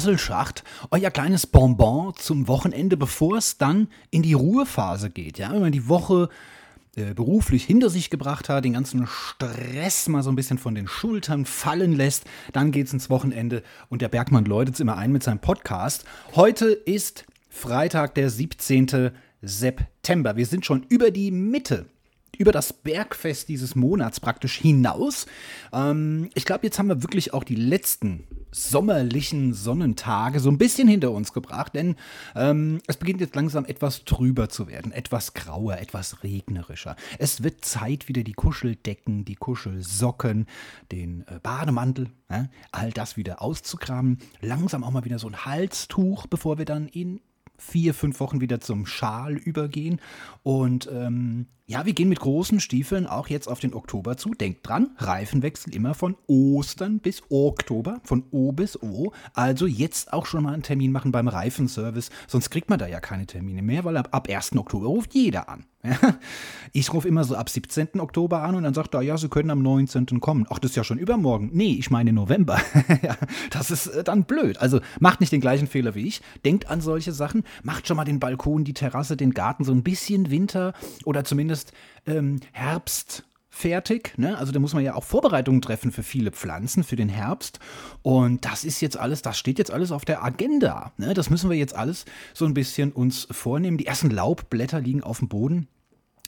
Quasselschacht, euer kleines Bonbon zum Wochenende, bevor es dann in die Ruhephase geht. Ja, wenn man die Woche äh, beruflich hinter sich gebracht hat, den ganzen Stress mal so ein bisschen von den Schultern fallen lässt, dann geht's ins Wochenende und der Bergmann läutet es immer ein mit seinem Podcast. Heute ist Freitag, der 17. September. Wir sind schon über die Mitte über das Bergfest dieses Monats praktisch hinaus. Ähm, ich glaube, jetzt haben wir wirklich auch die letzten sommerlichen Sonnentage so ein bisschen hinter uns gebracht, denn ähm, es beginnt jetzt langsam etwas trüber zu werden, etwas grauer, etwas regnerischer. Es wird Zeit, wieder die Kuscheldecken, die Kuschelsocken, den äh, Bademantel, äh, all das wieder auszukramen. Langsam auch mal wieder so ein Halstuch, bevor wir dann in vier, fünf Wochen wieder zum Schal übergehen. Und ähm, ja, wir gehen mit großen Stiefeln auch jetzt auf den Oktober zu. Denkt dran, Reifenwechsel immer von Ostern bis Oktober, von O bis O. Also jetzt auch schon mal einen Termin machen beim Reifenservice, sonst kriegt man da ja keine Termine mehr, weil ab, ab 1. Oktober ruft jeder an. Ich rufe immer so ab 17. Oktober an und dann sagt er, ja, Sie können am 19. kommen. Ach, das ist ja schon übermorgen. Nee, ich meine November. das ist äh, dann blöd. Also macht nicht den gleichen Fehler wie ich. Denkt an solche Sachen. Macht schon mal den Balkon, die Terrasse, den Garten so ein bisschen Winter oder zumindest ähm, Herbst fertig. Ne? Also da muss man ja auch Vorbereitungen treffen für viele Pflanzen, für den Herbst. Und das ist jetzt alles, das steht jetzt alles auf der Agenda. Ne? Das müssen wir jetzt alles so ein bisschen uns vornehmen. Die ersten Laubblätter liegen auf dem Boden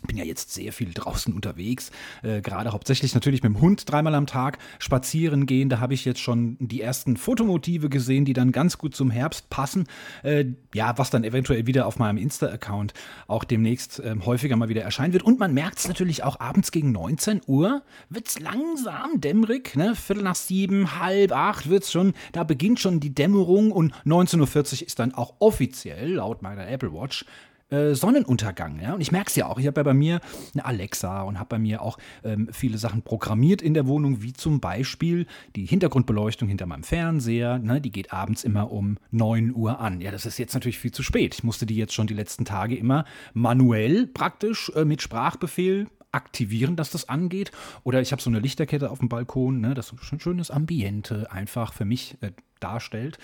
bin ja jetzt sehr viel draußen unterwegs, äh, gerade hauptsächlich natürlich mit dem Hund dreimal am Tag spazieren gehen. Da habe ich jetzt schon die ersten Fotomotive gesehen, die dann ganz gut zum Herbst passen. Äh, ja, was dann eventuell wieder auf meinem Insta-Account auch demnächst äh, häufiger mal wieder erscheinen wird. Und man merkt es natürlich auch abends gegen 19 Uhr wird es langsam dämmerig, ne? Viertel nach sieben, halb acht wird es schon, da beginnt schon die Dämmerung und 19.40 Uhr ist dann auch offiziell laut meiner Apple Watch äh, Sonnenuntergang. Ja? Und ich merke es ja auch. Ich habe ja bei mir eine Alexa und habe bei mir auch ähm, viele Sachen programmiert in der Wohnung, wie zum Beispiel die Hintergrundbeleuchtung hinter meinem Fernseher. Ne? Die geht abends immer um 9 Uhr an. Ja, das ist jetzt natürlich viel zu spät. Ich musste die jetzt schon die letzten Tage immer manuell praktisch äh, mit Sprachbefehl aktivieren, dass das angeht. Oder ich habe so eine Lichterkette auf dem Balkon, ne, das ein schönes Ambiente einfach für mich äh, darstellt.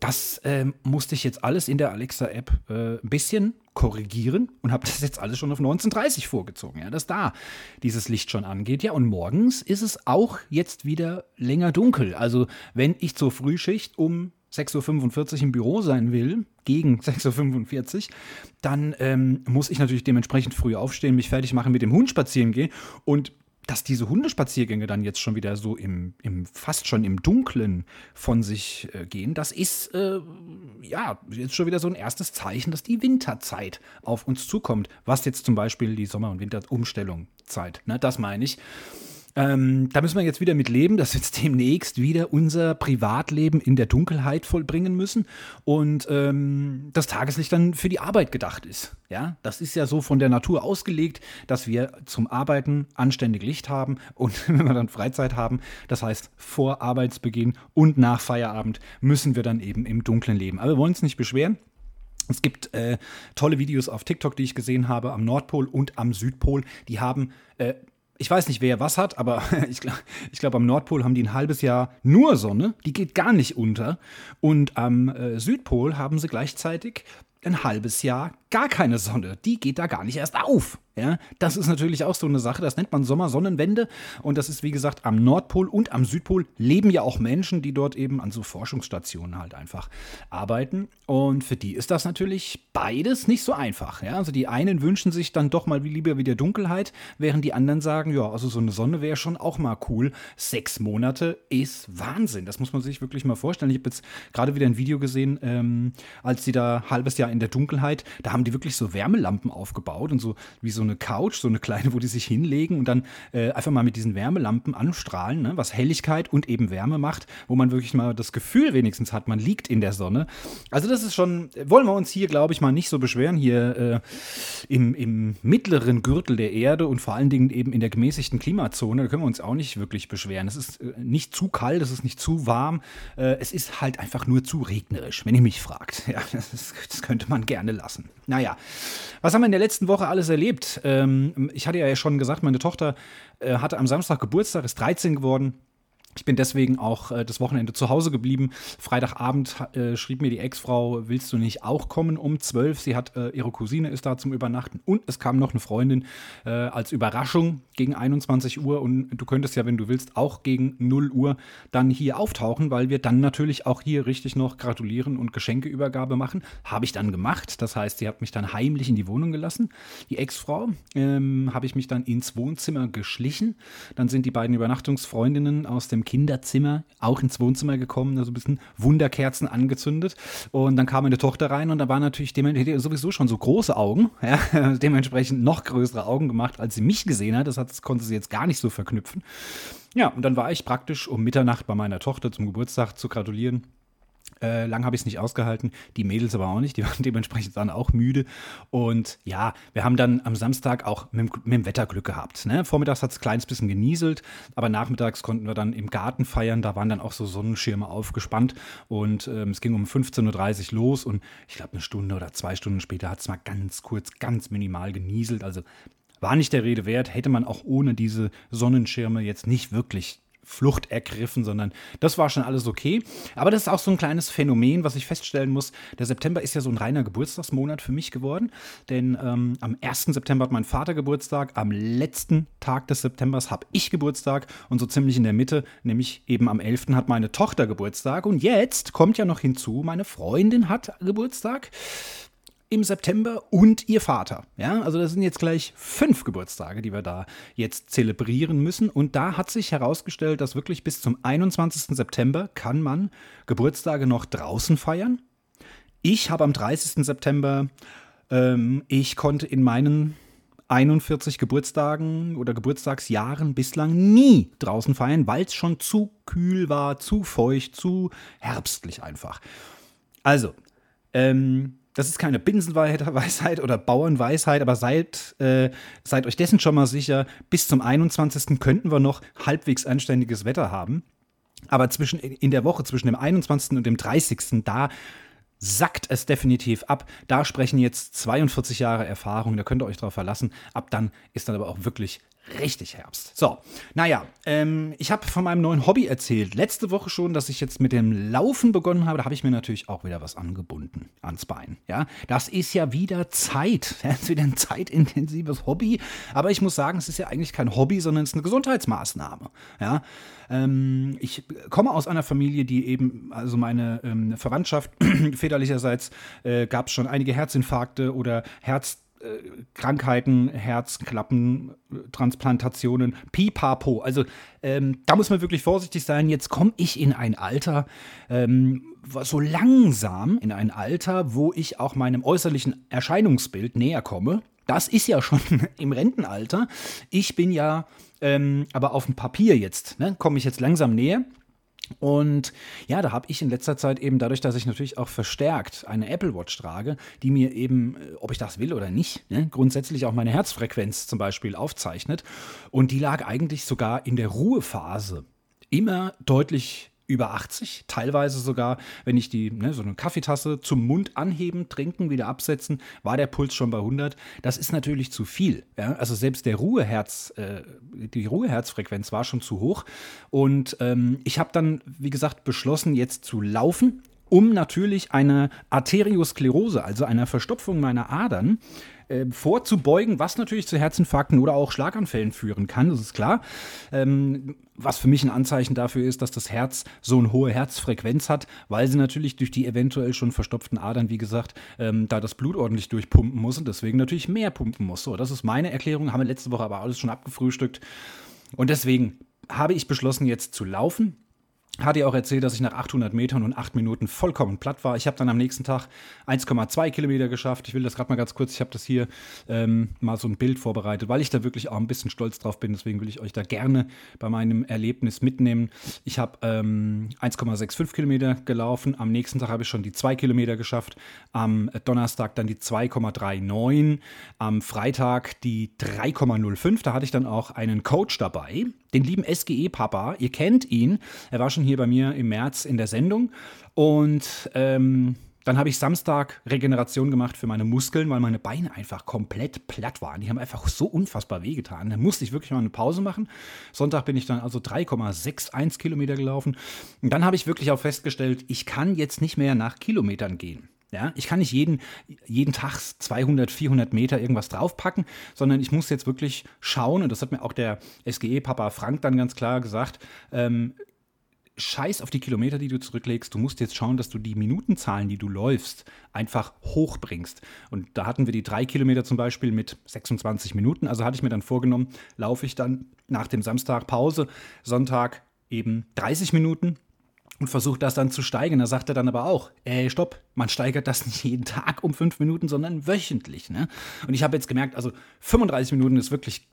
Das äh, musste ich jetzt alles in der Alexa-App äh, ein bisschen korrigieren und habe das jetzt alles schon auf 1930 vorgezogen, ja, dass da dieses Licht schon angeht. Ja, und morgens ist es auch jetzt wieder länger dunkel. Also wenn ich zur Frühschicht um 6.45 Uhr im Büro sein will, gegen 6.45 Uhr, dann ähm, muss ich natürlich dementsprechend früh aufstehen, mich fertig machen, mit dem Hund spazieren gehen und dass diese Hundespaziergänge dann jetzt schon wieder so im, im fast schon im Dunkeln von sich äh, gehen, das ist äh, ja jetzt schon wieder so ein erstes Zeichen, dass die Winterzeit auf uns zukommt, was jetzt zum Beispiel die Sommer- und Winterumstellung zeigt. Ne, das meine ich. Ähm, da müssen wir jetzt wieder mit leben, dass wir jetzt demnächst wieder unser Privatleben in der Dunkelheit vollbringen müssen und ähm, das Tageslicht dann für die Arbeit gedacht ist. Ja, das ist ja so von der Natur ausgelegt, dass wir zum Arbeiten anständig Licht haben und wenn wir dann Freizeit haben, das heißt vor Arbeitsbeginn und nach Feierabend, müssen wir dann eben im Dunklen leben. Aber wir wollen uns nicht beschweren. Es gibt äh, tolle Videos auf TikTok, die ich gesehen habe, am Nordpol und am Südpol. Die haben äh, ich weiß nicht, wer was hat, aber ich glaube, ich glaub, am Nordpol haben die ein halbes Jahr nur Sonne, die geht gar nicht unter. Und am äh, Südpol haben sie gleichzeitig ein halbes Jahr gar keine Sonne. Die geht da gar nicht erst auf. Ja, das ist natürlich auch so eine Sache, das nennt man Sommersonnenwende und das ist wie gesagt am Nordpol und am Südpol leben ja auch Menschen, die dort eben an so Forschungsstationen halt einfach arbeiten und für die ist das natürlich beides nicht so einfach. Ja, also die einen wünschen sich dann doch mal lieber wieder Dunkelheit, während die anderen sagen, ja, also so eine Sonne wäre schon auch mal cool. Sechs Monate ist Wahnsinn, das muss man sich wirklich mal vorstellen. Ich habe jetzt gerade wieder ein Video gesehen, ähm, als sie da halbes Jahr in der Dunkelheit, da haben die wirklich so Wärmelampen aufgebaut und so wie so eine Couch, so eine kleine, wo die sich hinlegen und dann äh, einfach mal mit diesen Wärmelampen anstrahlen, ne, was Helligkeit und eben Wärme macht, wo man wirklich mal das Gefühl wenigstens hat, man liegt in der Sonne. Also das ist schon, wollen wir uns hier, glaube ich, mal nicht so beschweren, hier äh, im, im mittleren Gürtel der Erde und vor allen Dingen eben in der gemäßigten Klimazone, da können wir uns auch nicht wirklich beschweren. Es ist äh, nicht zu kalt, es ist nicht zu warm, äh, es ist halt einfach nur zu regnerisch, wenn ihr mich fragt. Ja, das, das könnte man gerne lassen. Naja, was haben wir in der letzten Woche alles erlebt? Ähm, ich hatte ja schon gesagt, meine Tochter äh, hatte am Samstag Geburtstag, ist 13 geworden. Ich bin deswegen auch äh, das Wochenende zu Hause geblieben. Freitagabend äh, schrieb mir die Ex-Frau, willst du nicht auch kommen um 12? Sie hat, äh, ihre Cousine ist da zum Übernachten und es kam noch eine Freundin äh, als Überraschung gegen 21 Uhr und du könntest ja, wenn du willst, auch gegen 0 Uhr dann hier auftauchen, weil wir dann natürlich auch hier richtig noch gratulieren und Geschenkeübergabe machen. Habe ich dann gemacht. Das heißt, sie hat mich dann heimlich in die Wohnung gelassen. Die Ex-Frau ähm, habe ich mich dann ins Wohnzimmer geschlichen. Dann sind die beiden Übernachtungsfreundinnen aus dem Kinderzimmer auch ins Wohnzimmer gekommen, also ein bisschen Wunderkerzen angezündet. Und dann kam meine Tochter rein und da waren natürlich sowieso schon so große Augen, ja, dementsprechend noch größere Augen gemacht, als sie mich gesehen hat. Das, hat, das konnte sie jetzt gar nicht so verknüpfen. Ja, und dann war ich praktisch um Mitternacht bei meiner Tochter zum Geburtstag zu gratulieren. Äh, lang habe ich es nicht ausgehalten, die Mädels aber auch nicht, die waren dementsprechend dann auch müde. Und ja, wir haben dann am Samstag auch mit, mit dem Wetter Glück gehabt. Ne? Vormittags hat es ein kleines bisschen genieselt, aber nachmittags konnten wir dann im Garten feiern. Da waren dann auch so Sonnenschirme aufgespannt und ähm, es ging um 15.30 Uhr los und ich glaube, eine Stunde oder zwei Stunden später hat es mal ganz kurz, ganz minimal genieselt. Also war nicht der Rede wert, hätte man auch ohne diese Sonnenschirme jetzt nicht wirklich Flucht ergriffen, sondern das war schon alles okay. Aber das ist auch so ein kleines Phänomen, was ich feststellen muss. Der September ist ja so ein reiner Geburtstagsmonat für mich geworden, denn ähm, am 1. September hat mein Vater Geburtstag, am letzten Tag des Septembers habe ich Geburtstag und so ziemlich in der Mitte, nämlich eben am 11. hat meine Tochter Geburtstag und jetzt kommt ja noch hinzu, meine Freundin hat Geburtstag im September und ihr Vater. Ja, also das sind jetzt gleich fünf Geburtstage, die wir da jetzt zelebrieren müssen. Und da hat sich herausgestellt, dass wirklich bis zum 21. September kann man Geburtstage noch draußen feiern. Ich habe am 30. September, ähm, ich konnte in meinen 41 Geburtstagen oder Geburtstagsjahren bislang nie draußen feiern, weil es schon zu kühl war, zu feucht, zu herbstlich einfach. Also, ähm, das ist keine Binsenweisheit oder Bauernweisheit, aber seid, äh, seid euch dessen schon mal sicher, bis zum 21. könnten wir noch halbwegs anständiges Wetter haben. Aber zwischen, in der Woche zwischen dem 21. und dem 30. da sackt es definitiv ab. Da sprechen jetzt 42 Jahre Erfahrung, da könnt ihr euch drauf verlassen. Ab dann ist dann aber auch wirklich richtig Herbst. So, naja, ähm, ich habe von meinem neuen Hobby erzählt. Letzte Woche schon, dass ich jetzt mit dem Laufen begonnen habe. Da habe ich mir natürlich auch wieder was angebunden ans Bein. Ja, das ist ja wieder Zeit. Das ist wieder ein zeitintensives Hobby. Aber ich muss sagen, es ist ja eigentlich kein Hobby, sondern es ist eine Gesundheitsmaßnahme. Ja, ähm, ich komme aus einer Familie, die eben, also meine ähm, Verwandtschaft väterlicherseits, äh, gab es schon einige Herzinfarkte oder Herz Krankheiten, Herzklappen, Transplantationen, pipapo. Also ähm, da muss man wirklich vorsichtig sein. Jetzt komme ich in ein Alter, ähm, so langsam in ein Alter, wo ich auch meinem äußerlichen Erscheinungsbild näher komme. Das ist ja schon im Rentenalter. Ich bin ja ähm, aber auf dem Papier jetzt, ne, komme ich jetzt langsam näher. Und ja, da habe ich in letzter Zeit eben dadurch, dass ich natürlich auch verstärkt eine Apple Watch trage, die mir eben, äh, ob ich das will oder nicht, ne, grundsätzlich auch meine Herzfrequenz zum Beispiel aufzeichnet. Und die lag eigentlich sogar in der Ruhephase immer deutlich über 80, teilweise sogar, wenn ich die, ne, so eine Kaffeetasse zum Mund anheben, trinken, wieder absetzen, war der Puls schon bei 100. Das ist natürlich zu viel. Ja? Also selbst der Ruheherz, äh, die Ruheherzfrequenz war schon zu hoch. Und ähm, ich habe dann, wie gesagt, beschlossen, jetzt zu laufen um natürlich eine Arteriosklerose, also einer Verstopfung meiner Adern, äh, vorzubeugen, was natürlich zu Herzinfarkten oder auch Schlaganfällen führen kann, das ist klar. Ähm, was für mich ein Anzeichen dafür ist, dass das Herz so eine hohe Herzfrequenz hat, weil sie natürlich durch die eventuell schon verstopften Adern, wie gesagt, ähm, da das Blut ordentlich durchpumpen muss und deswegen natürlich mehr pumpen muss. So, das ist meine Erklärung, haben wir letzte Woche aber alles schon abgefrühstückt. Und deswegen habe ich beschlossen, jetzt zu laufen hatte ja auch erzählt, dass ich nach 800 Metern und 8 Minuten vollkommen platt war. Ich habe dann am nächsten Tag 1,2 Kilometer geschafft. Ich will das gerade mal ganz kurz, ich habe das hier ähm, mal so ein Bild vorbereitet, weil ich da wirklich auch ein bisschen stolz drauf bin. Deswegen will ich euch da gerne bei meinem Erlebnis mitnehmen. Ich habe ähm, 1,65 Kilometer gelaufen. Am nächsten Tag habe ich schon die 2 Kilometer geschafft. Am Donnerstag dann die 2,39. Am Freitag die 3,05. Da hatte ich dann auch einen Coach dabei, den lieben SGE-Papa. Ihr kennt ihn. Er war schon hier bei mir im März in der Sendung. Und ähm, Dann habe ich Samstag Regeneration gemacht für meine Muskeln, weil meine Beine einfach komplett platt waren. Die haben einfach so unfassbar wehgetan. Dann musste ich wirklich mal eine Pause machen. Sonntag bin ich dann also 3,61 Kilometer gelaufen. Und dann habe ich wirklich auch festgestellt, ich kann jetzt nicht mehr nach Kilometern gehen. Ja, ich kann nicht jeden, jeden Tag 200, 400 Meter irgendwas draufpacken, sondern ich muss jetzt wirklich schauen, und das hat mir auch der SGE-Papa Frank dann ganz klar gesagt, ähm, scheiß auf die Kilometer, die du zurücklegst. Du musst jetzt schauen, dass du die Minutenzahlen, die du läufst, einfach hochbringst. Und da hatten wir die drei Kilometer zum Beispiel mit 26 Minuten. Also hatte ich mir dann vorgenommen, laufe ich dann nach dem Samstag Pause, Sonntag eben 30 Minuten und versuche das dann zu steigern. Da sagt er dann aber auch, ey, stopp, man steigert das nicht jeden Tag um fünf Minuten, sondern wöchentlich. Ne? Und ich habe jetzt gemerkt, also 35 Minuten ist wirklich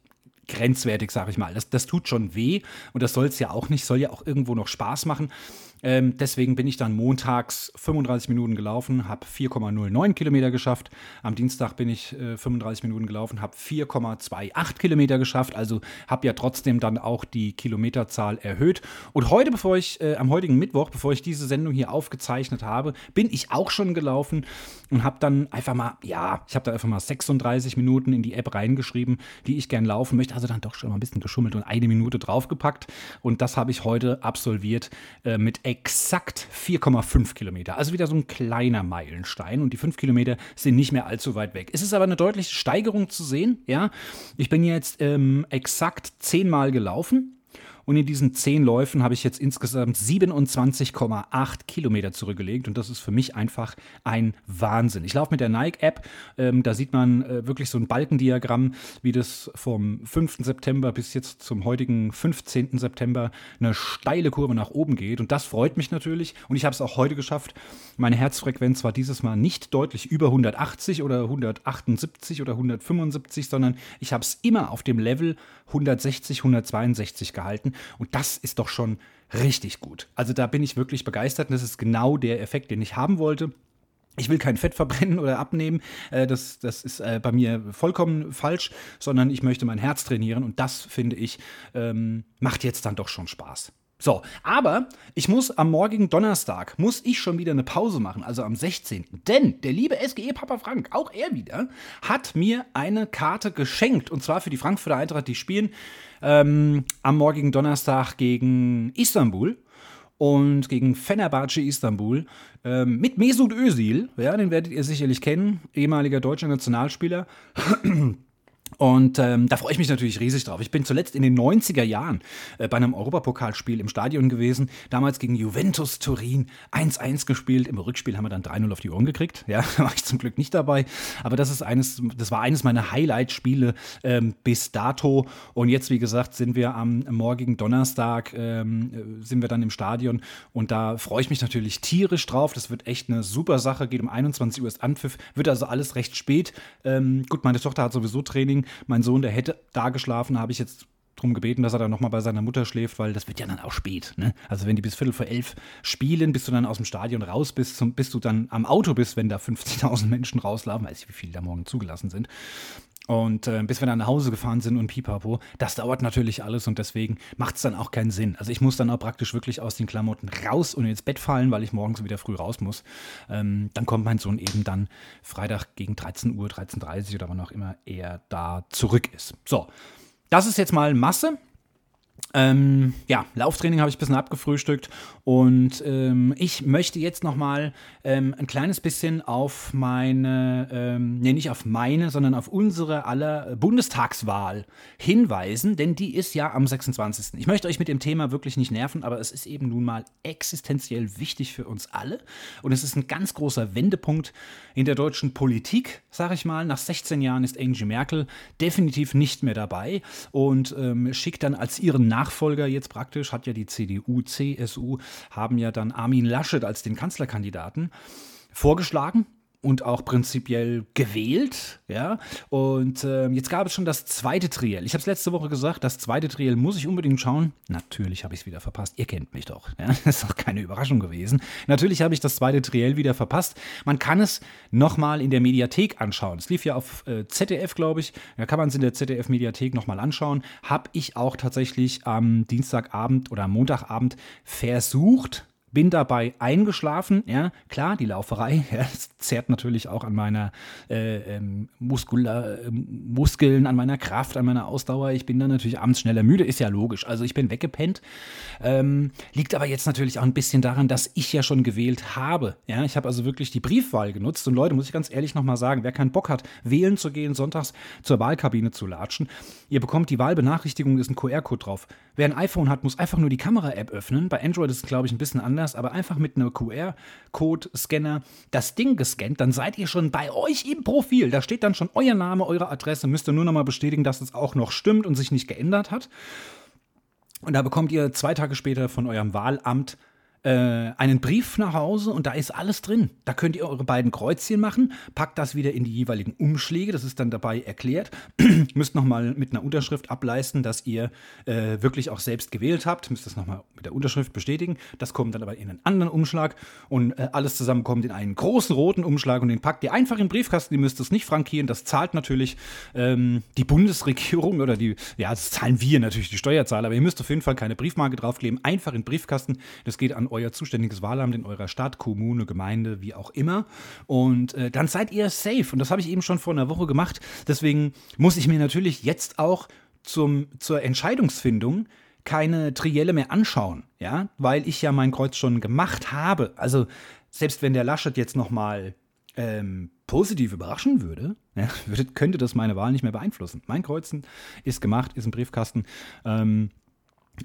grenzwertig, sage ich mal. Das, das tut schon weh und das soll es ja auch nicht, soll ja auch irgendwo noch Spaß machen. Ähm, deswegen bin ich dann montags 35 Minuten gelaufen, habe 4,09 Kilometer geschafft. Am Dienstag bin ich äh, 35 Minuten gelaufen, habe 4,28 Kilometer geschafft. Also habe ja trotzdem dann auch die Kilometerzahl erhöht. Und heute, bevor ich, äh, am heutigen Mittwoch, bevor ich diese Sendung hier aufgezeichnet habe, bin ich auch schon gelaufen und habe dann einfach mal, ja, ich habe da einfach mal 36 Minuten in die App reingeschrieben, die ich gern laufen möchte. Also dann doch schon mal ein bisschen geschummelt und eine Minute draufgepackt. Und das habe ich heute absolviert äh, mit exakt 4,5 Kilometer. Also wieder so ein kleiner Meilenstein und die 5 Kilometer sind nicht mehr allzu weit weg. Es ist aber eine deutliche Steigerung zu sehen. Ja, ich bin jetzt ähm, exakt zehnmal gelaufen und in diesen zehn Läufen habe ich jetzt insgesamt 27,8 Kilometer zurückgelegt. Und das ist für mich einfach ein Wahnsinn. Ich laufe mit der Nike-App. Ähm, da sieht man äh, wirklich so ein Balkendiagramm, wie das vom 5. September bis jetzt zum heutigen 15. September eine steile Kurve nach oben geht. Und das freut mich natürlich. Und ich habe es auch heute geschafft. Meine Herzfrequenz war dieses Mal nicht deutlich über 180 oder 178 oder 175, sondern ich habe es immer auf dem Level 160, 162 gehalten. Und das ist doch schon richtig gut. Also da bin ich wirklich begeistert und das ist genau der Effekt, den ich haben wollte. Ich will kein Fett verbrennen oder abnehmen, äh, das, das ist äh, bei mir vollkommen falsch, sondern ich möchte mein Herz trainieren und das, finde ich, ähm, macht jetzt dann doch schon Spaß. So, aber ich muss am morgigen Donnerstag, muss ich schon wieder eine Pause machen, also am 16. Denn der liebe SGE Papa Frank, auch er wieder, hat mir eine Karte geschenkt. Und zwar für die Frankfurter Eintracht, die spielen ähm, am morgigen Donnerstag gegen Istanbul und gegen Fenerbahce Istanbul ähm, mit Mesut Özil. Ja, den werdet ihr sicherlich kennen, ehemaliger deutscher Nationalspieler. Und ähm, da freue ich mich natürlich riesig drauf. Ich bin zuletzt in den 90er Jahren äh, bei einem Europapokalspiel im Stadion gewesen. Damals gegen Juventus Turin 1-1 gespielt. Im Rückspiel haben wir dann 3-0 auf die Ohren gekriegt. Ja, da war ich zum Glück nicht dabei. Aber das ist eines, das war eines meiner Highlight-Spiele ähm, bis dato. Und jetzt, wie gesagt, sind wir am morgigen Donnerstag, ähm, sind wir dann im Stadion. Und da freue ich mich natürlich tierisch drauf. Das wird echt eine super Sache. Geht um 21 Uhr ist Anpfiff. Wird also alles recht spät. Ähm, gut, meine Tochter hat sowieso Training. Mein Sohn, der hätte da geschlafen, habe ich jetzt darum gebeten, dass er dann nochmal bei seiner Mutter schläft, weil das wird ja dann auch spät. Ne? Also wenn die bis Viertel vor elf spielen, bis du dann aus dem Stadion raus bist, zum, bis du dann am Auto bist, wenn da 50.000 Menschen rauslaufen, weiß ich, wie viele da morgen zugelassen sind. Und äh, bis wir dann nach Hause gefahren sind und pipapo, das dauert natürlich alles und deswegen macht es dann auch keinen Sinn. Also ich muss dann auch praktisch wirklich aus den Klamotten raus und ins Bett fallen, weil ich morgens wieder früh raus muss. Ähm, dann kommt mein Sohn eben dann Freitag gegen 13 Uhr, 13.30 Uhr oder wann auch immer er da zurück ist. So, das ist jetzt mal Masse. Ähm, ja, Lauftraining habe ich ein bisschen abgefrühstückt und ähm, ich möchte jetzt nochmal ähm, ein kleines bisschen auf meine, ähm, nee, nicht auf meine, sondern auf unsere aller Bundestagswahl hinweisen, denn die ist ja am 26. Ich möchte euch mit dem Thema wirklich nicht nerven, aber es ist eben nun mal existenziell wichtig für uns alle und es ist ein ganz großer Wendepunkt in der deutschen Politik, sage ich mal. Nach 16 Jahren ist Angie Merkel definitiv nicht mehr dabei und ähm, schickt dann als ihren Nachfolger jetzt praktisch, hat ja die CDU, CSU, haben ja dann Armin Laschet als den Kanzlerkandidaten vorgeschlagen und auch prinzipiell gewählt. Ja? Und äh, jetzt gab es schon das zweite Triell. Ich habe es letzte Woche gesagt, das zweite Triell muss ich unbedingt schauen. Natürlich habe ich es wieder verpasst. Ihr kennt mich doch. Ja? Das ist doch keine Überraschung gewesen. Natürlich habe ich das zweite Triell wieder verpasst. Man kann es nochmal in der Mediathek anschauen. Es lief ja auf äh, ZDF, glaube ich. Da kann man es in der ZDF-Mediathek nochmal anschauen. Habe ich auch tatsächlich am Dienstagabend oder Montagabend versucht, bin dabei eingeschlafen. Ja, klar, die Lauferei ja, zerrt natürlich auch an meiner äh, ähm, Muskula, äh, Muskeln, an meiner Kraft, an meiner Ausdauer. Ich bin dann natürlich abends schneller müde, ist ja logisch. Also ich bin weggepennt. Ähm, liegt aber jetzt natürlich auch ein bisschen daran, dass ich ja schon gewählt habe. Ja, ich habe also wirklich die Briefwahl genutzt. Und Leute, muss ich ganz ehrlich nochmal sagen, wer keinen Bock hat, wählen zu gehen, sonntags zur Wahlkabine zu latschen, ihr bekommt die Wahlbenachrichtigung, ist ein QR-Code drauf. Wer ein iPhone hat, muss einfach nur die Kamera-App öffnen. Bei Android ist es, glaube ich, ein bisschen anders, aber einfach mit einem QR-Code-Scanner das Ding gescannt, dann seid ihr schon bei euch im Profil. Da steht dann schon euer Name, eure Adresse. Müsst ihr nur noch mal bestätigen, dass es auch noch stimmt und sich nicht geändert hat. Und da bekommt ihr zwei Tage später von eurem Wahlamt äh, einen Brief nach Hause und da ist alles drin. Da könnt ihr eure beiden Kreuzchen machen, packt das wieder in die jeweiligen Umschläge, das ist dann dabei erklärt. müsst nochmal mit einer Unterschrift ableisten, dass ihr äh, wirklich auch selbst gewählt habt, müsst das nochmal mit der Unterschrift bestätigen. Das kommt dann aber in einen anderen Umschlag und äh, alles zusammen kommt in einen großen roten Umschlag und den packt ihr einfach in den Briefkasten. Ihr müsst es nicht frankieren, das zahlt natürlich ähm, die Bundesregierung oder die, ja, das zahlen wir natürlich, die Steuerzahler, aber ihr müsst auf jeden Fall keine Briefmarke draufkleben, einfach in den Briefkasten. Das geht an euer zuständiges Wahlamt in eurer Stadt, Kommune, Gemeinde, wie auch immer. Und äh, dann seid ihr safe. Und das habe ich eben schon vor einer Woche gemacht. Deswegen muss ich mir natürlich jetzt auch zum, zur Entscheidungsfindung keine Trielle mehr anschauen, ja, weil ich ja mein Kreuz schon gemacht habe. Also selbst wenn der Laschet jetzt nochmal ähm, positiv überraschen würde, ja, könnte das meine Wahl nicht mehr beeinflussen. Mein Kreuzen ist gemacht, ist im Briefkasten. Ähm,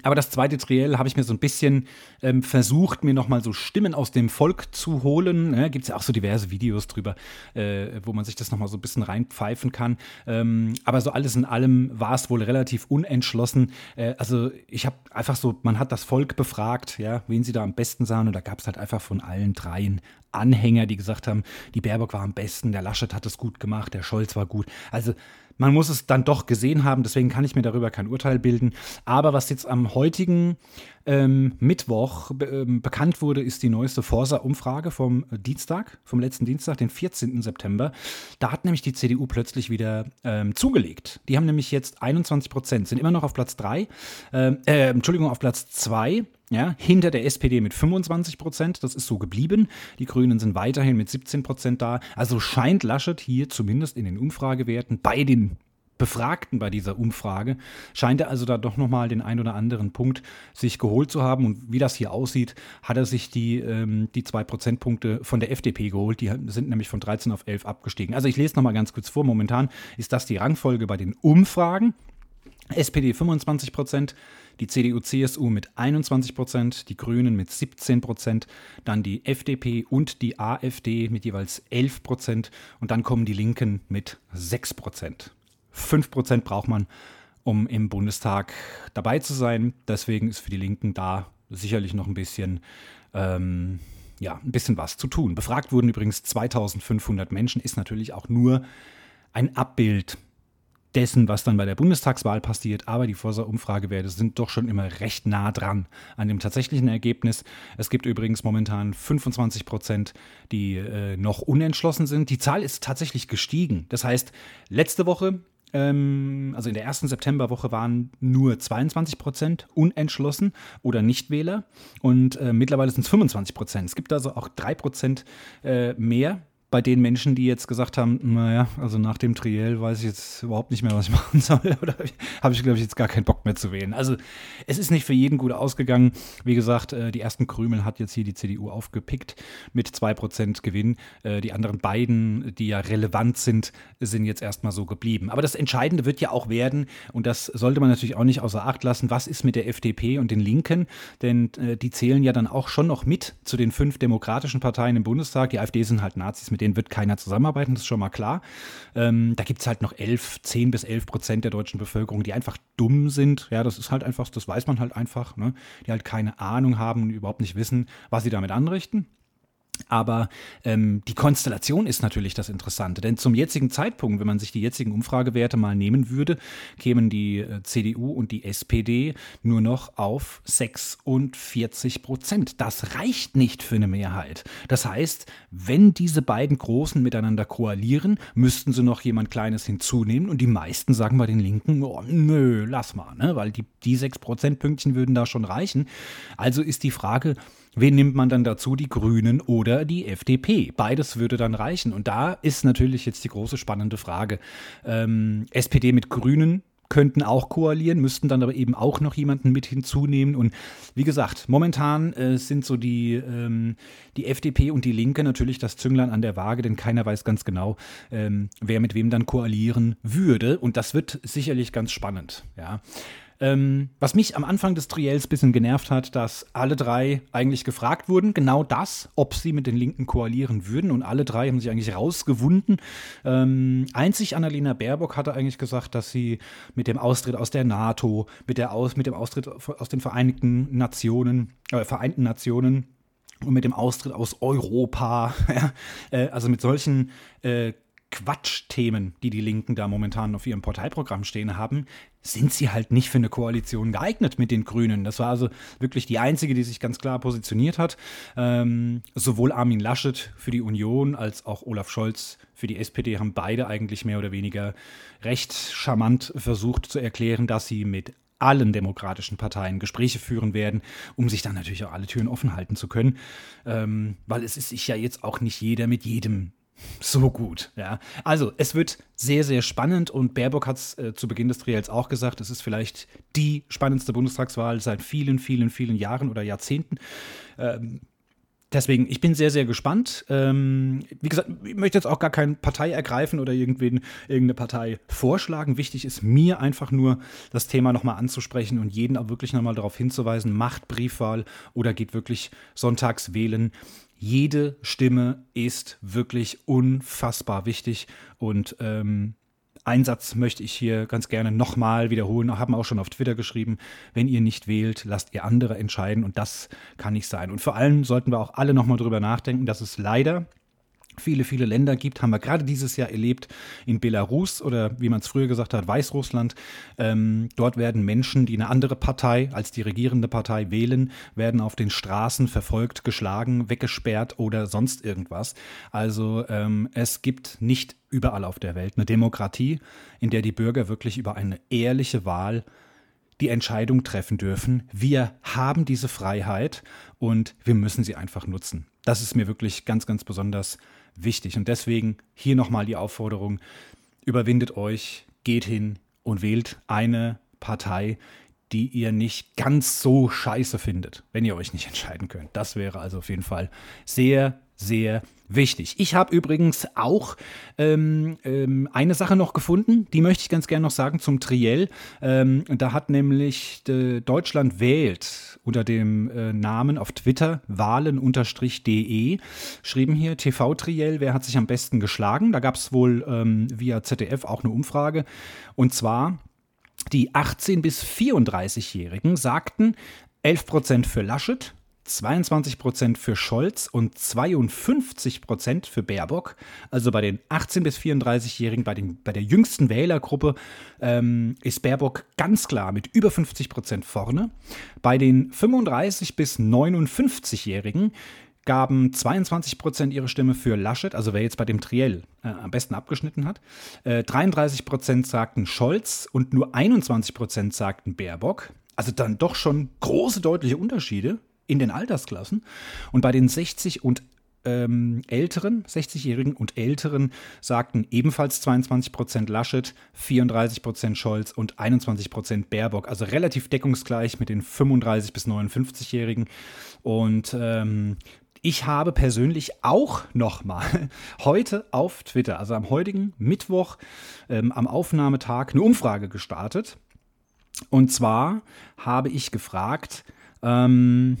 aber das zweite Triell habe ich mir so ein bisschen ähm, versucht, mir nochmal so Stimmen aus dem Volk zu holen. Ne? Gibt es ja auch so diverse Videos drüber, äh, wo man sich das nochmal so ein bisschen reinpfeifen kann. Ähm, aber so alles in allem war es wohl relativ unentschlossen. Äh, also ich habe einfach so, man hat das Volk befragt, ja, wen sie da am besten sahen. Und da gab es halt einfach von allen dreien Anhänger, die gesagt haben, die Baerbock war am besten, der Laschet hat es gut gemacht, der Scholz war gut. Also man muss es dann doch gesehen haben, deswegen kann ich mir darüber kein Urteil bilden. Aber was jetzt am heutigen ähm, Mittwoch ähm, bekannt wurde, ist die neueste Forsa-Umfrage vom Dienstag, vom letzten Dienstag, den 14. September. Da hat nämlich die CDU plötzlich wieder ähm, zugelegt. Die haben nämlich jetzt 21 Prozent, sind immer noch auf Platz 3, ähm, äh, Entschuldigung, auf Platz 2 ja, hinter der SPD mit 25 Prozent, das ist so geblieben. Die Grünen sind weiterhin mit 17 Prozent da. Also scheint Laschet hier zumindest in den Umfragewerten bei den Befragten bei dieser Umfrage, scheint er also da doch nochmal den ein oder anderen Punkt sich geholt zu haben. Und wie das hier aussieht, hat er sich die, ähm, die zwei Prozentpunkte von der FDP geholt. Die sind nämlich von 13 auf 11 abgestiegen. Also ich lese nochmal ganz kurz vor. Momentan ist das die Rangfolge bei den Umfragen. SPD 25 Prozent, die CDU-CSU mit 21 Prozent, die Grünen mit 17 Prozent, dann die FDP und die AfD mit jeweils 11 Prozent und dann kommen die Linken mit 6 Prozent. 5 Prozent braucht man, um im Bundestag dabei zu sein. Deswegen ist für die Linken da sicherlich noch ein bisschen, ähm, ja, ein bisschen was zu tun. Befragt wurden übrigens 2500 Menschen, ist natürlich auch nur ein Abbild dessen, was dann bei der Bundestagswahl passiert, aber die Forsa-Umfragewerte sind doch schon immer recht nah dran an dem tatsächlichen Ergebnis. Es gibt übrigens momentan 25 Prozent, die äh, noch unentschlossen sind. Die Zahl ist tatsächlich gestiegen. Das heißt, letzte Woche ähm, also in der ersten Septemberwoche waren nur 22 Prozent unentschlossen oder Nichtwähler und äh, mittlerweile sind es 25 Prozent. Es gibt also auch drei Prozent äh, mehr bei den Menschen, die jetzt gesagt haben, naja, also nach dem Triell weiß ich jetzt überhaupt nicht mehr, was ich machen soll, oder habe ich, glaube ich, jetzt gar keinen Bock mehr zu wählen. Also es ist nicht für jeden gut ausgegangen. Wie gesagt, äh, die ersten Krümel hat jetzt hier die CDU aufgepickt mit 2% Gewinn. Äh, die anderen beiden, die ja relevant sind, sind jetzt erstmal so geblieben. Aber das Entscheidende wird ja auch werden, und das sollte man natürlich auch nicht außer Acht lassen, was ist mit der FDP und den Linken? Denn äh, die zählen ja dann auch schon noch mit zu den fünf demokratischen Parteien im Bundestag. Die AfD sind halt Nazis mit mit denen wird keiner zusammenarbeiten, das ist schon mal klar. Ähm, da gibt es halt noch 11, 10 bis 11 Prozent der deutschen Bevölkerung, die einfach dumm sind. Ja, das ist halt einfach, das weiß man halt einfach, ne? die halt keine Ahnung haben und überhaupt nicht wissen, was sie damit anrichten. Aber ähm, die Konstellation ist natürlich das Interessante, denn zum jetzigen Zeitpunkt, wenn man sich die jetzigen Umfragewerte mal nehmen würde, kämen die äh, CDU und die SPD nur noch auf 46 Prozent. Das reicht nicht für eine Mehrheit. Das heißt, wenn diese beiden Großen miteinander koalieren, müssten sie noch jemand Kleines hinzunehmen und die meisten sagen bei den Linken, oh, nö, lass mal, ne? weil die, die 6 Prozentpünktchen würden da schon reichen. Also ist die Frage, Wen nimmt man dann dazu? Die Grünen oder die FDP? Beides würde dann reichen. Und da ist natürlich jetzt die große spannende Frage. Ähm, SPD mit Grünen könnten auch koalieren, müssten dann aber eben auch noch jemanden mit hinzunehmen. Und wie gesagt, momentan äh, sind so die, ähm, die FDP und die Linke natürlich das Zünglein an der Waage, denn keiner weiß ganz genau, ähm, wer mit wem dann koalieren würde. Und das wird sicherlich ganz spannend. Ja. Ähm, was mich am Anfang des Triels ein bisschen genervt hat, dass alle drei eigentlich gefragt wurden, genau das, ob sie mit den Linken koalieren würden. Und alle drei haben sich eigentlich rausgewunden. Ähm, einzig Annalena Baerbock hatte eigentlich gesagt, dass sie mit dem Austritt aus der NATO, mit, der aus, mit dem Austritt aus den Vereinigten Nationen, äh, Vereinten Nationen, und mit dem Austritt aus Europa, ja, äh, also mit solchen äh, Quatschthemen, die die Linken da momentan auf ihrem Parteiprogramm stehen haben, sind sie halt nicht für eine Koalition geeignet mit den Grünen. Das war also wirklich die einzige, die sich ganz klar positioniert hat. Ähm, sowohl Armin Laschet für die Union als auch Olaf Scholz für die SPD haben beide eigentlich mehr oder weniger recht charmant versucht zu erklären, dass sie mit allen demokratischen Parteien Gespräche führen werden, um sich dann natürlich auch alle Türen offen halten zu können. Ähm, weil es ist sich ja jetzt auch nicht jeder mit jedem so gut. Ja. Also, es wird sehr, sehr spannend und Baerbock hat es äh, zu Beginn des Trials auch gesagt, es ist vielleicht die spannendste Bundestagswahl seit vielen, vielen, vielen Jahren oder Jahrzehnten. Ähm, Deswegen, ich bin sehr, sehr gespannt. Ähm, wie gesagt, ich möchte jetzt auch gar keine Partei ergreifen oder irgendwen, irgendeine Partei vorschlagen. Wichtig ist mir einfach nur, das Thema nochmal anzusprechen und jeden auch wirklich nochmal darauf hinzuweisen, macht Briefwahl oder geht wirklich sonntags wählen. Jede Stimme ist wirklich unfassbar wichtig und ähm, Einsatz möchte ich hier ganz gerne nochmal wiederholen, haben auch schon auf Twitter geschrieben, wenn ihr nicht wählt, lasst ihr andere entscheiden und das kann nicht sein. Und vor allem sollten wir auch alle nochmal drüber nachdenken, dass es leider viele, viele Länder gibt, haben wir gerade dieses Jahr erlebt in Belarus oder wie man es früher gesagt hat, Weißrussland. Ähm, dort werden Menschen, die eine andere Partei als die regierende Partei wählen, werden auf den Straßen verfolgt, geschlagen, weggesperrt oder sonst irgendwas. Also ähm, es gibt nicht überall auf der Welt eine Demokratie, in der die Bürger wirklich über eine ehrliche Wahl die Entscheidung treffen dürfen. Wir haben diese Freiheit und wir müssen sie einfach nutzen. Das ist mir wirklich ganz, ganz besonders wichtig. Und deswegen hier nochmal die Aufforderung, überwindet euch, geht hin und wählt eine Partei, die ihr nicht ganz so scheiße findet, wenn ihr euch nicht entscheiden könnt. Das wäre also auf jeden Fall sehr, sehr wichtig. Ich habe übrigens auch ähm, ähm, eine Sache noch gefunden, die möchte ich ganz gerne noch sagen zum Triell. Ähm, da hat nämlich äh, Deutschland wählt unter dem äh, Namen auf Twitter wahlen-de schrieben hier TV Triell, wer hat sich am besten geschlagen? Da gab es wohl ähm, via ZDF auch eine Umfrage und zwar die 18 bis 34-Jährigen sagten 11 Prozent für Laschet, 22 Prozent für Scholz und 52 Prozent für Baerbock. Also bei den 18- bis 34-Jährigen, bei, bei der jüngsten Wählergruppe, ähm, ist Baerbock ganz klar mit über 50 Prozent vorne. Bei den 35- bis 59-Jährigen gaben 22 Prozent ihre Stimme für Laschet, also wer jetzt bei dem Triell äh, am besten abgeschnitten hat. Äh, 33 Prozent sagten Scholz und nur 21 Prozent sagten Baerbock. Also dann doch schon große, deutliche Unterschiede in den Altersklassen. Und bei den 60 und ähm, Älteren, 60-Jährigen und Älteren sagten ebenfalls 22 Prozent Laschet, 34 Prozent Scholz und 21 Prozent Baerbock. Also relativ deckungsgleich mit den 35 bis 59-Jährigen. Und ähm, ich habe persönlich auch nochmal heute auf Twitter, also am heutigen Mittwoch, ähm, am Aufnahmetag, eine Umfrage gestartet. Und zwar habe ich gefragt, ähm,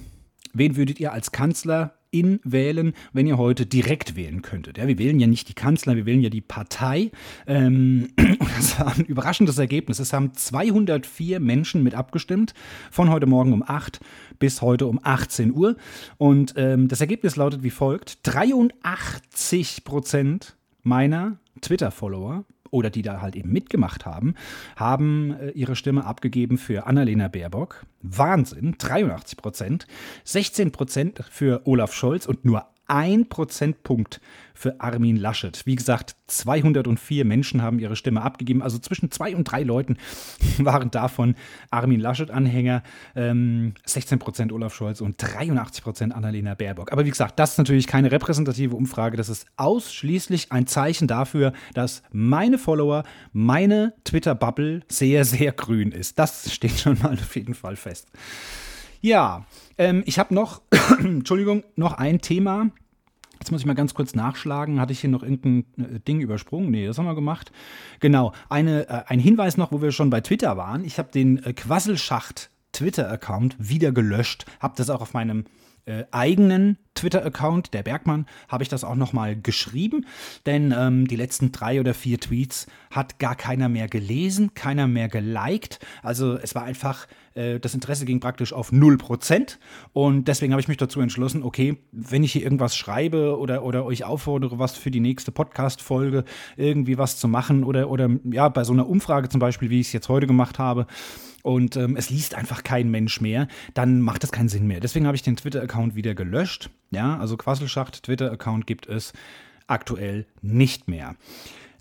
wen würdet ihr als Kanzler in wählen, wenn ihr heute direkt wählen könntet. Ja, wir wählen ja nicht die Kanzler, wir wählen ja die Partei. Ähm, das war ein überraschendes Ergebnis. Es haben 204 Menschen mit abgestimmt, von heute Morgen um 8 bis heute um 18 Uhr. Und ähm, das Ergebnis lautet wie folgt: 83 Prozent meiner Twitter-Follower oder die da halt eben mitgemacht haben, haben äh, ihre Stimme abgegeben für Annalena Baerbock. Wahnsinn, 83 Prozent. 16 Prozent für Olaf Scholz und nur ein Prozentpunkt für Armin Laschet. Wie gesagt, 204 Menschen haben ihre Stimme abgegeben. Also zwischen zwei und drei Leuten waren davon Armin Laschet-Anhänger. Ähm, 16 Prozent Olaf Scholz und 83 Prozent Annalena Baerbock. Aber wie gesagt, das ist natürlich keine repräsentative Umfrage. Das ist ausschließlich ein Zeichen dafür, dass meine Follower, meine Twitter-Bubble sehr, sehr grün ist. Das steht schon mal auf jeden Fall fest. Ja, ähm, ich habe noch, Entschuldigung, noch ein Thema. Jetzt muss ich mal ganz kurz nachschlagen. Hatte ich hier noch irgendein äh, Ding übersprungen? Nee, das haben wir gemacht. Genau. Eine, äh, ein Hinweis noch, wo wir schon bei Twitter waren. Ich habe den äh, Quasselschacht Twitter-Account wieder gelöscht. Habe das auch auf meinem äh, eigenen Twitter-Account, der Bergmann, habe ich das auch nochmal geschrieben, denn ähm, die letzten drei oder vier Tweets hat gar keiner mehr gelesen, keiner mehr geliked. Also es war einfach, äh, das Interesse ging praktisch auf 0% und deswegen habe ich mich dazu entschlossen, okay, wenn ich hier irgendwas schreibe oder, oder euch auffordere, was für die nächste Podcast-Folge irgendwie was zu machen oder, oder ja, bei so einer Umfrage zum Beispiel, wie ich es jetzt heute gemacht habe, und ähm, es liest einfach kein Mensch mehr, dann macht das keinen Sinn mehr. Deswegen habe ich den Twitter-Account wieder gelöscht. Ja, also Quasselschacht Twitter-Account gibt es aktuell nicht mehr.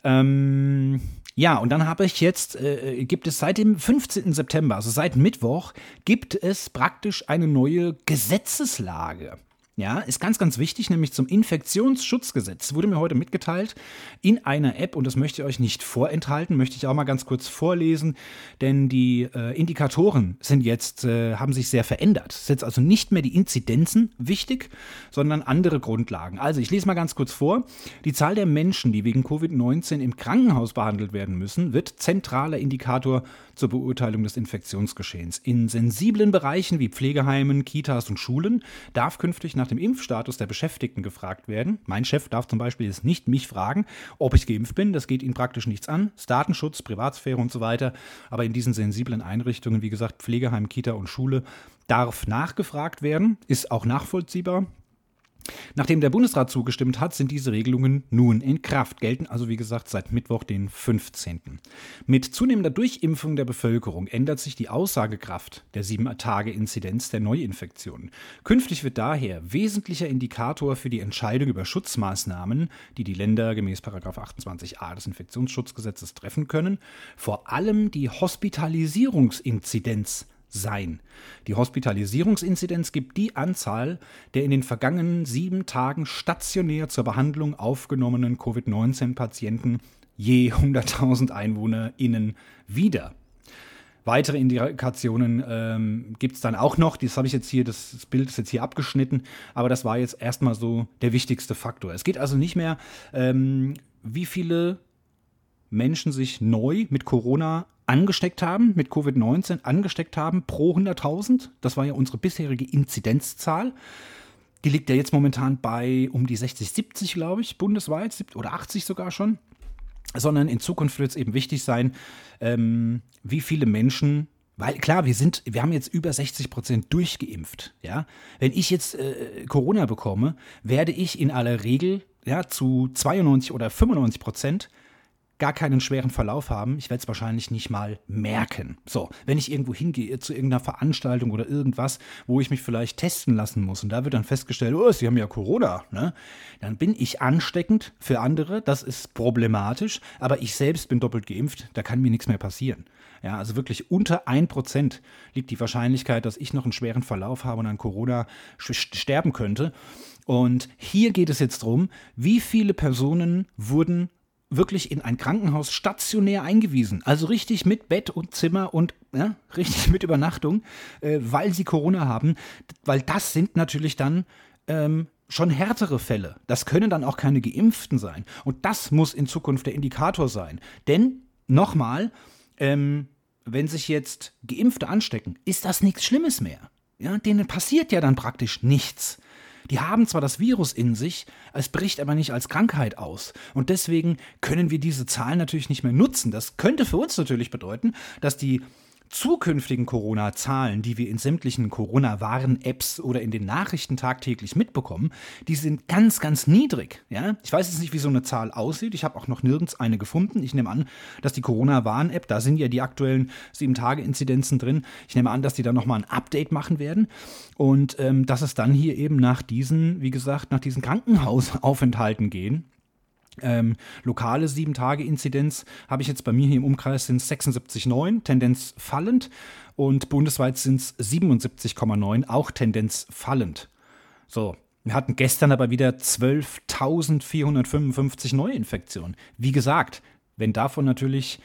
Ähm, ja, und dann habe ich jetzt, äh, gibt es seit dem 15. September, also seit Mittwoch, gibt es praktisch eine neue Gesetzeslage. Ja, ist ganz, ganz wichtig, nämlich zum Infektionsschutzgesetz. Wurde mir heute mitgeteilt in einer App und das möchte ich euch nicht vorenthalten, möchte ich auch mal ganz kurz vorlesen, denn die äh, Indikatoren sind jetzt, äh, haben sich sehr verändert. Es ist jetzt also nicht mehr die Inzidenzen wichtig, sondern andere Grundlagen. Also ich lese mal ganz kurz vor. Die Zahl der Menschen, die wegen Covid-19 im Krankenhaus behandelt werden müssen, wird zentraler Indikator zur Beurteilung des Infektionsgeschehens. In sensiblen Bereichen wie Pflegeheimen, Kitas und Schulen darf künftig nach dem Impfstatus der Beschäftigten gefragt werden. Mein Chef darf zum Beispiel jetzt nicht mich fragen, ob ich geimpft bin. Das geht ihn praktisch nichts an. Das Datenschutz, Privatsphäre und so weiter. Aber in diesen sensiblen Einrichtungen, wie gesagt, Pflegeheim, Kita und Schule, darf nachgefragt werden, ist auch nachvollziehbar. Nachdem der Bundesrat zugestimmt hat, sind diese Regelungen nun in Kraft, gelten also wie gesagt seit Mittwoch, den 15. Mit zunehmender Durchimpfung der Bevölkerung ändert sich die Aussagekraft der 7-Tage-Inzidenz der Neuinfektionen. Künftig wird daher wesentlicher Indikator für die Entscheidung über Schutzmaßnahmen, die die Länder gemäß 28a des Infektionsschutzgesetzes treffen können, vor allem die Hospitalisierungsinzidenz sein. Die Hospitalisierungsinzidenz gibt die Anzahl der in den vergangenen sieben Tagen stationär zur Behandlung aufgenommenen Covid-19-Patienten je 100.000 EinwohnerInnen wieder. Weitere Indikationen ähm, gibt es dann auch noch. Das habe ich jetzt hier, das, Bild ist jetzt hier abgeschnitten, aber das war jetzt erstmal so der wichtigste Faktor. Es geht also nicht mehr, ähm, wie viele Menschen sich neu mit Corona angesteckt haben, mit Covid-19 angesteckt haben pro 100.000. Das war ja unsere bisherige Inzidenzzahl. Die liegt ja jetzt momentan bei um die 60, 70, glaube ich, bundesweit, oder 80 sogar schon. Sondern in Zukunft wird es eben wichtig sein, ähm, wie viele Menschen weil klar, wir sind, wir haben jetzt über 60 Prozent durchgeimpft. Ja, wenn ich jetzt äh, Corona bekomme, werde ich in aller Regel ja zu 92 oder 95 Prozent gar keinen schweren Verlauf haben. Ich werde es wahrscheinlich nicht mal merken. So, wenn ich irgendwo hingehe zu irgendeiner Veranstaltung oder irgendwas, wo ich mich vielleicht testen lassen muss und da wird dann festgestellt, oh, Sie haben ja Corona, ne? Dann bin ich ansteckend für andere, das ist problematisch, aber ich selbst bin doppelt geimpft, da kann mir nichts mehr passieren. Ja, also wirklich unter 1% liegt die Wahrscheinlichkeit, dass ich noch einen schweren Verlauf habe und an Corona sterben könnte. Und hier geht es jetzt darum, wie viele Personen wurden wirklich in ein Krankenhaus stationär eingewiesen. Also richtig mit Bett und Zimmer und ja, richtig mit Übernachtung, äh, weil sie Corona haben. Weil das sind natürlich dann ähm, schon härtere Fälle. Das können dann auch keine Geimpften sein. Und das muss in Zukunft der Indikator sein. Denn, nochmal, ähm, wenn sich jetzt Geimpfte anstecken, ist das nichts Schlimmes mehr. Ja, denen passiert ja dann praktisch nichts. Die haben zwar das Virus in sich, es bricht aber nicht als Krankheit aus. Und deswegen können wir diese Zahlen natürlich nicht mehr nutzen. Das könnte für uns natürlich bedeuten, dass die zukünftigen Corona-Zahlen, die wir in sämtlichen Corona-Warn-Apps oder in den Nachrichten tagtäglich mitbekommen, die sind ganz, ganz niedrig. Ja? Ich weiß jetzt nicht, wie so eine Zahl aussieht. Ich habe auch noch nirgends eine gefunden. Ich nehme an, dass die Corona-Warn-App, da sind ja die aktuellen 7-Tage-Inzidenzen drin. Ich nehme an, dass die da nochmal ein Update machen werden und ähm, dass es dann hier eben nach diesen, wie gesagt, nach diesen Krankenhausaufenthalten gehen ähm, lokale 7-Tage-Inzidenz habe ich jetzt bei mir hier im Umkreis sind 76,9, Tendenz fallend. Und bundesweit sind es 77,9, auch Tendenz fallend. So, wir hatten gestern aber wieder 12.455 Neuinfektionen. Wie gesagt, wenn davon natürlich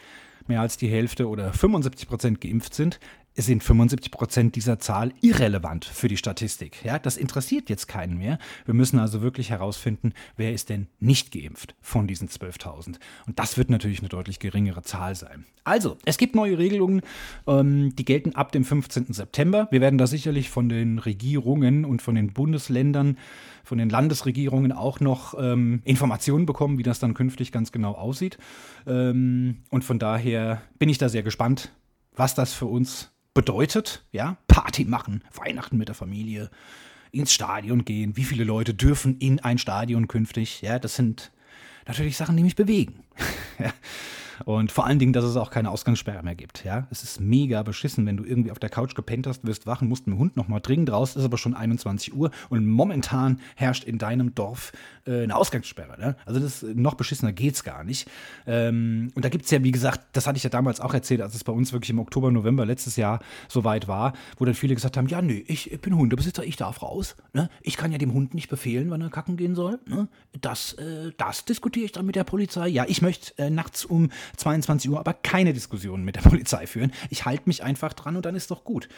mehr als die Hälfte oder 75 Prozent geimpft sind, sind 75 Prozent dieser Zahl irrelevant für die Statistik. Ja, das interessiert jetzt keinen mehr. Wir müssen also wirklich herausfinden, wer ist denn nicht geimpft von diesen 12.000. Und das wird natürlich eine deutlich geringere Zahl sein. Also, es gibt neue Regelungen, ähm, die gelten ab dem 15. September. Wir werden da sicherlich von den Regierungen und von den Bundesländern, von den Landesregierungen auch noch ähm, Informationen bekommen, wie das dann künftig ganz genau aussieht. Ähm, und von daher bin ich da sehr gespannt, was das für uns bedeutet, ja, Party machen, Weihnachten mit der Familie, ins Stadion gehen, wie viele Leute dürfen in ein Stadion künftig, ja, das sind natürlich Sachen, die mich bewegen. Und vor allen Dingen, dass es auch keine Ausgangssperre mehr gibt. Ja, es ist mega beschissen, wenn du irgendwie auf der Couch gepennt hast, wirst wachen, musst mit dem Hund nochmal dringend raus, ist aber schon 21 Uhr und momentan herrscht in deinem Dorf äh, eine Ausgangssperre. Ne? Also das noch beschissener geht's gar nicht. Ähm, und da gibt es ja, wie gesagt, das hatte ich ja damals auch erzählt, als es bei uns wirklich im Oktober, November letztes Jahr soweit war, wo dann viele gesagt haben, ja, nö, ich, ich bin Hundebesitzer, ich darf raus. Ne? Ich kann ja dem Hund nicht befehlen, wann er kacken gehen soll. Ne? Das, äh, das diskutiere ich dann mit der Polizei. Ja, ich möchte äh, nachts um 22 Uhr aber keine Diskussionen mit der Polizei führen. Ich halte mich einfach dran und dann ist doch gut.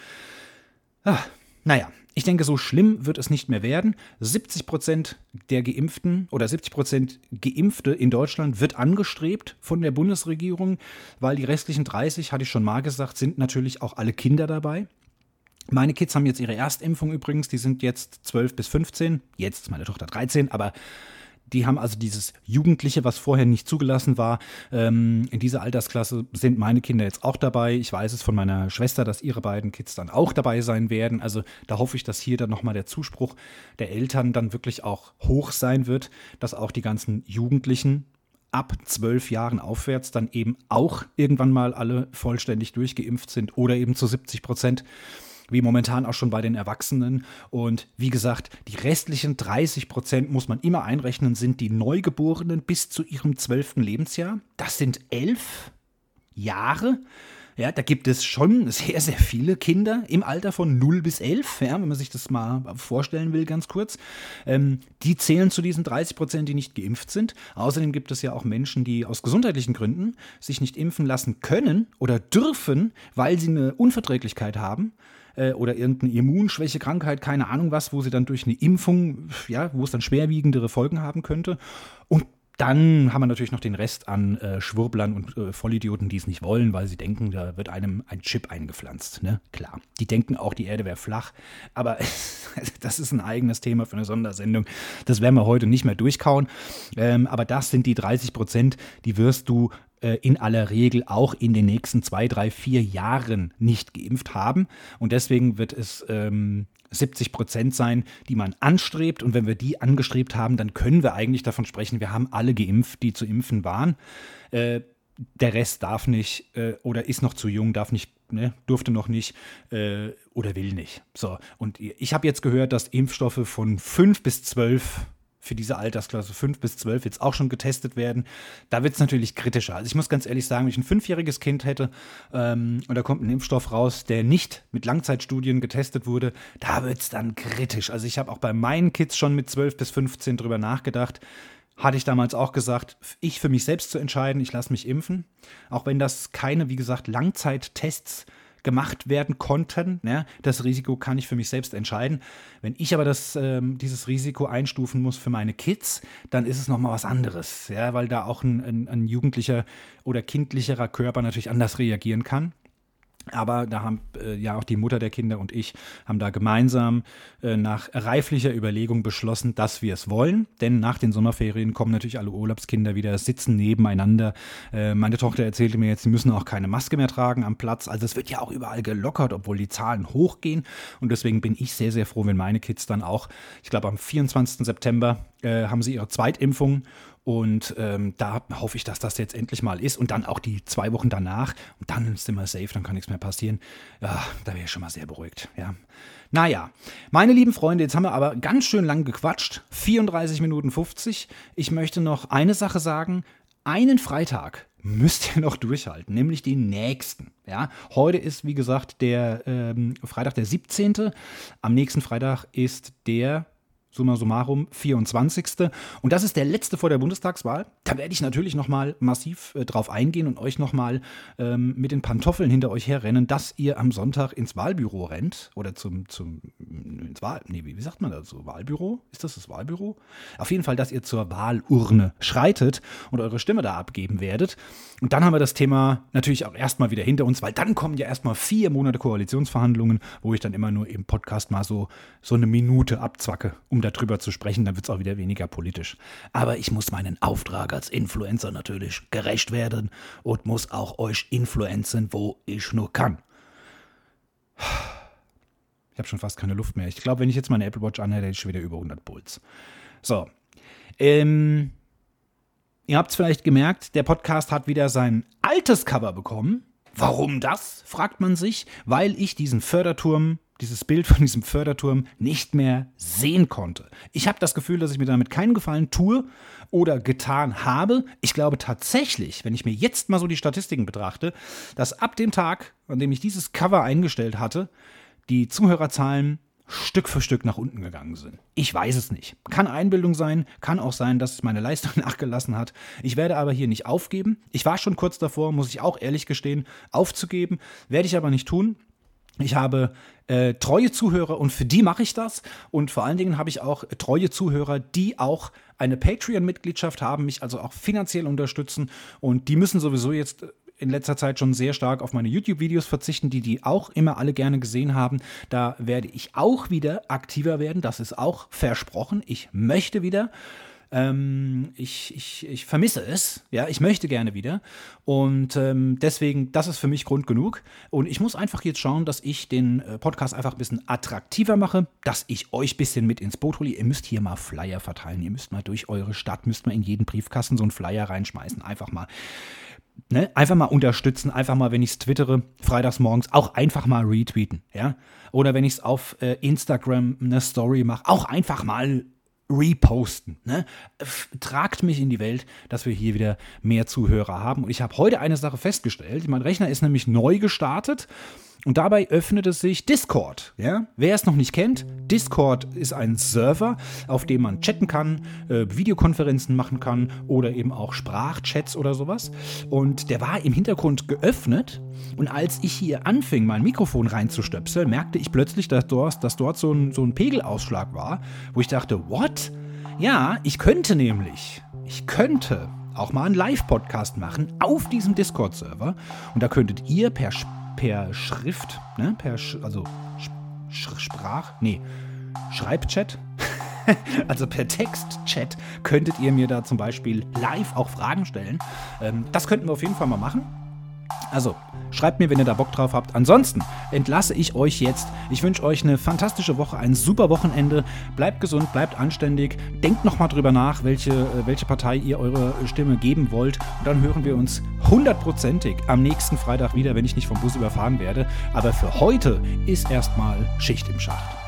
Ah, naja, ich denke, so schlimm wird es nicht mehr werden. 70 Prozent der Geimpften oder 70 Prozent Geimpfte in Deutschland wird angestrebt von der Bundesregierung, weil die restlichen 30, hatte ich schon mal gesagt, sind natürlich auch alle Kinder dabei. Meine Kids haben jetzt ihre Erstimpfung übrigens, die sind jetzt 12 bis 15, jetzt ist meine Tochter 13, aber die haben also dieses Jugendliche, was vorher nicht zugelassen war. Ähm, in dieser Altersklasse sind meine Kinder jetzt auch dabei. Ich weiß es von meiner Schwester, dass ihre beiden Kids dann auch dabei sein werden. Also da hoffe ich, dass hier dann nochmal der Zuspruch der Eltern dann wirklich auch hoch sein wird, dass auch die ganzen Jugendlichen ab zwölf Jahren aufwärts dann eben auch irgendwann mal alle vollständig durchgeimpft sind oder eben zu 70 Prozent wie momentan auch schon bei den Erwachsenen. Und wie gesagt, die restlichen 30 Prozent muss man immer einrechnen, sind die Neugeborenen bis zu ihrem zwölften Lebensjahr. Das sind elf Jahre. Ja, da gibt es schon sehr, sehr viele Kinder im Alter von 0 bis 11, ja, wenn man sich das mal vorstellen will, ganz kurz. Ähm, die zählen zu diesen 30 Prozent, die nicht geimpft sind. Außerdem gibt es ja auch Menschen, die aus gesundheitlichen Gründen sich nicht impfen lassen können oder dürfen, weil sie eine Unverträglichkeit haben äh, oder irgendeine Immunschwäche, Krankheit, keine Ahnung was, wo sie dann durch eine Impfung, ja, wo es dann schwerwiegendere Folgen haben könnte. Und dann haben wir natürlich noch den Rest an äh, Schwurblern und äh, Vollidioten, die es nicht wollen, weil sie denken, da wird einem ein Chip eingepflanzt. Ne? Klar. Die denken auch, die Erde wäre flach. Aber das ist ein eigenes Thema für eine Sondersendung. Das werden wir heute nicht mehr durchkauen. Ähm, aber das sind die 30 Prozent, die wirst du äh, in aller Regel auch in den nächsten zwei, drei, vier Jahren nicht geimpft haben. Und deswegen wird es ähm, 70 Prozent sein, die man anstrebt. Und wenn wir die angestrebt haben, dann können wir eigentlich davon sprechen, wir haben alle geimpft, die zu impfen waren. Äh, der Rest darf nicht äh, oder ist noch zu jung, darf nicht, ne, durfte noch nicht äh, oder will nicht. So, und ich habe jetzt gehört, dass Impfstoffe von 5 bis 12 für diese Altersklasse 5 bis 12 jetzt auch schon getestet werden. Da wird es natürlich kritischer. Also ich muss ganz ehrlich sagen, wenn ich ein fünfjähriges Kind hätte ähm, und da kommt ein Impfstoff raus, der nicht mit Langzeitstudien getestet wurde, da wird es dann kritisch. Also ich habe auch bei meinen Kids schon mit 12 bis 15 drüber nachgedacht. Hatte ich damals auch gesagt, ich für mich selbst zu entscheiden, ich lasse mich impfen. Auch wenn das keine, wie gesagt, Langzeittests sind gemacht werden konnten. Ja, das Risiko kann ich für mich selbst entscheiden. Wenn ich aber das, ähm, dieses Risiko einstufen muss für meine Kids, dann ist es nochmal was anderes, ja, weil da auch ein, ein, ein jugendlicher oder kindlicherer Körper natürlich anders reagieren kann. Aber da haben äh, ja auch die Mutter der Kinder und ich haben da gemeinsam äh, nach reiflicher Überlegung beschlossen, dass wir es wollen. Denn nach den Sommerferien kommen natürlich alle Urlaubskinder wieder, sitzen nebeneinander. Äh, meine Tochter erzählte mir jetzt, sie müssen auch keine Maske mehr tragen am Platz. Also es wird ja auch überall gelockert, obwohl die Zahlen hochgehen. Und deswegen bin ich sehr, sehr froh, wenn meine Kids dann auch, ich glaube am 24. September äh, haben sie ihre Zweitimpfung und ähm, da hoffe ich, dass das jetzt endlich mal ist. Und dann auch die zwei Wochen danach. Und dann sind wir safe, dann kann nichts mehr passieren. Ja, da wäre ich schon mal sehr beruhigt. Ja. Naja, meine lieben Freunde, jetzt haben wir aber ganz schön lang gequatscht. 34 Minuten 50. Ich möchte noch eine Sache sagen. Einen Freitag müsst ihr noch durchhalten, nämlich den nächsten. Ja, heute ist, wie gesagt, der ähm, Freitag der 17. Am nächsten Freitag ist der summa summarum 24. Und das ist der letzte vor der Bundestagswahl. Da werde ich natürlich nochmal massiv äh, drauf eingehen und euch nochmal ähm, mit den Pantoffeln hinter euch herrennen, dass ihr am Sonntag ins Wahlbüro rennt oder zum, zum ins Wahl, nee, wie, sagt man dazu? Wahlbüro? Ist das das Wahlbüro? Auf jeden Fall, dass ihr zur Wahlurne schreitet und eure Stimme da abgeben werdet. Und dann haben wir das Thema natürlich auch erstmal wieder hinter uns, weil dann kommen ja erstmal vier Monate Koalitionsverhandlungen, wo ich dann immer nur im Podcast mal so, so eine Minute abzwacke, um darüber zu sprechen, dann wird es auch wieder weniger politisch. Aber ich muss meinen Auftrag als Influencer natürlich gerecht werden und muss auch euch influenzen, wo ich nur kann. Ich habe schon fast keine Luft mehr. Ich glaube, wenn ich jetzt meine Apple Watch anhätte, hätte ich schon wieder über 100 Puls. So. Ähm, ihr habt es vielleicht gemerkt, der Podcast hat wieder sein altes Cover bekommen. Warum das? fragt man sich. Weil ich diesen Förderturm dieses Bild von diesem Förderturm nicht mehr sehen konnte. Ich habe das Gefühl, dass ich mir damit keinen Gefallen tue oder getan habe. Ich glaube tatsächlich, wenn ich mir jetzt mal so die Statistiken betrachte, dass ab dem Tag, an dem ich dieses Cover eingestellt hatte, die Zuhörerzahlen Stück für Stück nach unten gegangen sind. Ich weiß es nicht. Kann Einbildung sein, kann auch sein, dass es meine Leistung nachgelassen hat. Ich werde aber hier nicht aufgeben. Ich war schon kurz davor, muss ich auch ehrlich gestehen, aufzugeben. Werde ich aber nicht tun. Ich habe äh, treue Zuhörer und für die mache ich das. Und vor allen Dingen habe ich auch treue Zuhörer, die auch eine Patreon-Mitgliedschaft haben, mich also auch finanziell unterstützen. Und die müssen sowieso jetzt in letzter Zeit schon sehr stark auf meine YouTube-Videos verzichten, die die auch immer alle gerne gesehen haben. Da werde ich auch wieder aktiver werden. Das ist auch versprochen. Ich möchte wieder. Ähm, ich, ich, ich vermisse es. Ja, ich möchte gerne wieder. Und ähm, deswegen, das ist für mich Grund genug. Und ich muss einfach jetzt schauen, dass ich den äh, Podcast einfach ein bisschen attraktiver mache, dass ich euch ein bisschen mit ins Boot hole. Ihr müsst hier mal Flyer verteilen. Ihr müsst mal durch eure Stadt, müsst mal in jeden Briefkasten so einen Flyer reinschmeißen. Einfach mal. Ne, einfach mal unterstützen, einfach mal, wenn ich es twittere, freitags morgens, auch einfach mal retweeten, ja. Oder wenn ich es auf äh, Instagram eine Story mache, auch einfach mal reposten. Ne? Tragt mich in die Welt, dass wir hier wieder mehr Zuhörer haben. Und ich habe heute eine Sache festgestellt. Mein Rechner ist nämlich neu gestartet und dabei öffnet es sich Discord. Ja? Wer es noch nicht kennt, Discord ist ein Server, auf dem man chatten kann, äh, Videokonferenzen machen kann oder eben auch Sprachchats oder sowas. Und der war im Hintergrund geöffnet. Und als ich hier anfing, mein Mikrofon reinzustöpseln, merkte ich plötzlich, dass dort, dass dort so, ein, so ein Pegelausschlag war, wo ich dachte, what? Ja, ich könnte nämlich, ich könnte auch mal einen Live-Podcast machen auf diesem Discord-Server. Und da könntet ihr per Sprache per Schrift, ne, per, Sch also Sch Sprach, nee, Schreibchat, also per Textchat könntet ihr mir da zum Beispiel live auch Fragen stellen. Ähm, das könnten wir auf jeden Fall mal machen. Also, schreibt mir, wenn ihr da Bock drauf habt. Ansonsten entlasse ich euch jetzt. Ich wünsche euch eine fantastische Woche, ein super Wochenende. Bleibt gesund, bleibt anständig. Denkt nochmal drüber nach, welche, äh, welche Partei ihr eure Stimme geben wollt. Und dann hören wir uns hundertprozentig am nächsten Freitag wieder, wenn ich nicht vom Bus überfahren werde. Aber für heute ist erstmal Schicht im Schacht.